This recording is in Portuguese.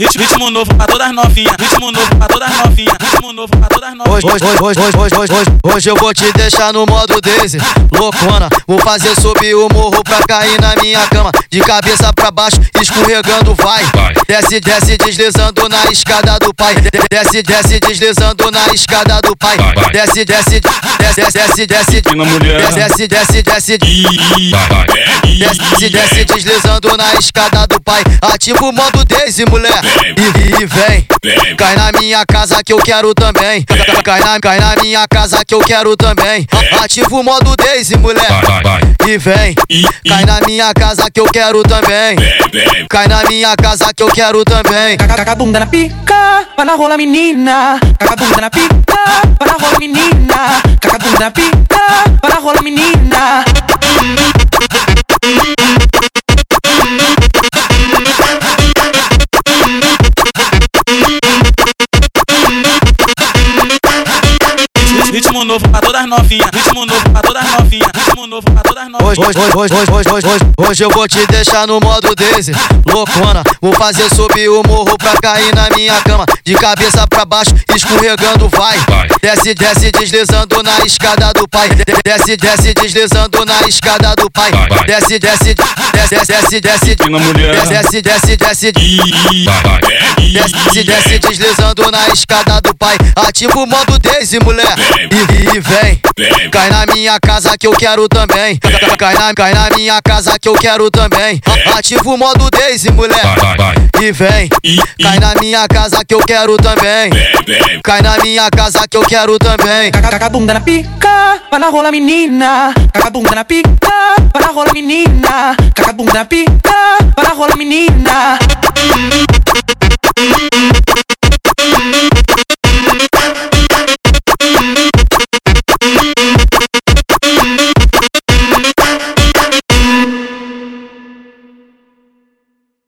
Ritmo, novo pra todas novinhas. Ritmo novo pra todas novinhas. Ritmo novo pra todas Hoje, novinhas. hoje, hoje, hoje, hoje, hoje, hoje, hoje eu vou te deixar no modo Daisy, loucona. Vou fazer subir o morro pra cair na minha cama. De cabeça pra baixo, escorregando, vai. Desce, desce, deslizando na escada do pai. De- Desce, desce, deslizando na escada do pai. Desce, desce, desce, desce, desce. E na mulher. Desce, desce, desce. Vai. Desce, deslizando na escada do pai. Ativa o modo Daisy, mulher. E, e vem. Cai na minha casa que eu quero também. Cai na, cai na minha casa que eu quero também. Ativa o modo Daisy, mulher. E vem. Cai na minha casa que eu quero também. Cai na minha casa que eu quero também. Caca bunda na pica, vai na rola menina. Caca bunda na pica, vai na rola menina. Caca bunda na pica, vai Ritmo novo pra todas novinhas. Ritmo novo pra todas novinhas. Ritmo novo pra todas. Hoje, hoje, hoje, hoje, hoje, hoje, hoje, hoje eu vou te deixar no modo Daisy, loucona. Vou fazer subir o morro pra cair na minha cama. De cabeça pra baixo, escorregando, vai. Desce, desce, deslizando na escada do pai. De- Desce, desce, deslizando na escada do pai. Desce, desce, desce, desce, desce. Na mulher. Desce, desce, desce. Vai, vai. Desce, desce, deslizando na escada do pai. Ativa o modo Daisy, mulher. E, e vem. Vem. Cai na minha casa que eu quero também. Cai na, cai na minha casa que eu quero também. Ativa o modo Daisy, mulher. E vem. Cai na minha casa que eu quero também. Cai na minha casa que eu quero também. Caca a bunda na pica, vai na rola menina. Caca a bunda na pica, vai na rola menina. Caca a bunda na pica, vai na rola menina.